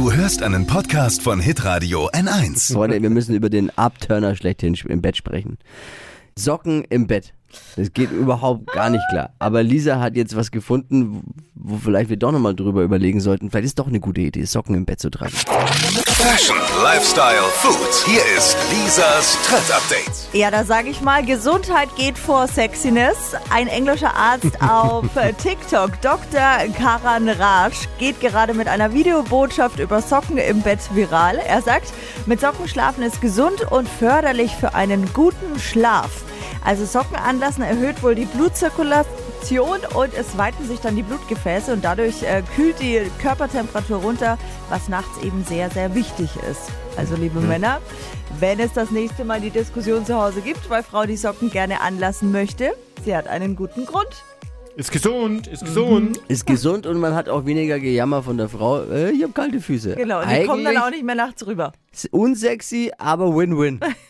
Du hörst einen Podcast von Hitradio N1. Freunde, wir müssen über den Abturner schlechthin im Bett sprechen. Socken im Bett. Das geht überhaupt gar nicht klar. Aber Lisa hat jetzt was gefunden, wo vielleicht wir doch nochmal drüber überlegen sollten. Vielleicht ist doch eine gute Idee, Socken im Bett zu tragen. Fashion, Lifestyle, Food. Hier ist Lisas Trend Update. Ja, da sage ich mal, Gesundheit geht vor Sexiness. Ein englischer Arzt auf TikTok, Dr. Karan Raj, geht gerade mit einer Videobotschaft über Socken im Bett viral. Er sagt, mit Socken schlafen ist gesund und förderlich für einen guten Schlaf. Also Socken anlassen erhöht wohl die Blutzirkulation und es weiten sich dann die Blutgefäße und dadurch äh, kühlt die Körpertemperatur runter, was nachts eben sehr, sehr wichtig ist. Also liebe Männer, wenn es das nächste Mal die Diskussion zu Hause gibt, weil Frau die Socken gerne anlassen möchte, sie hat einen guten Grund. Ist gesund, ist gesund. Ist gesund und man hat auch weniger Gejammer von der Frau. Äh, ich habe kalte Füße. Genau, und die kommen dann Eigentlich auch nicht mehr nachts rüber. unsexy, aber Win-Win.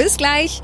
Bis gleich.